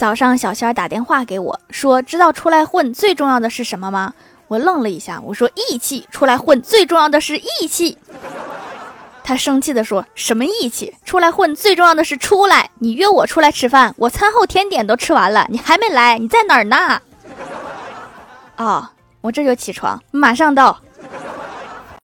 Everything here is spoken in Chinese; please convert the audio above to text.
早上小仙儿打电话给我说，知道出来混最重要的是什么吗？我愣了一下，我说：‘义气’。出来混最重要的是义气，他生气地说：‘什么义气？’出来混最重要的是出来。你约我出来吃饭，我餐后甜点都吃完了，你还没来，你在哪儿呢？哦，我这就起床，马上到。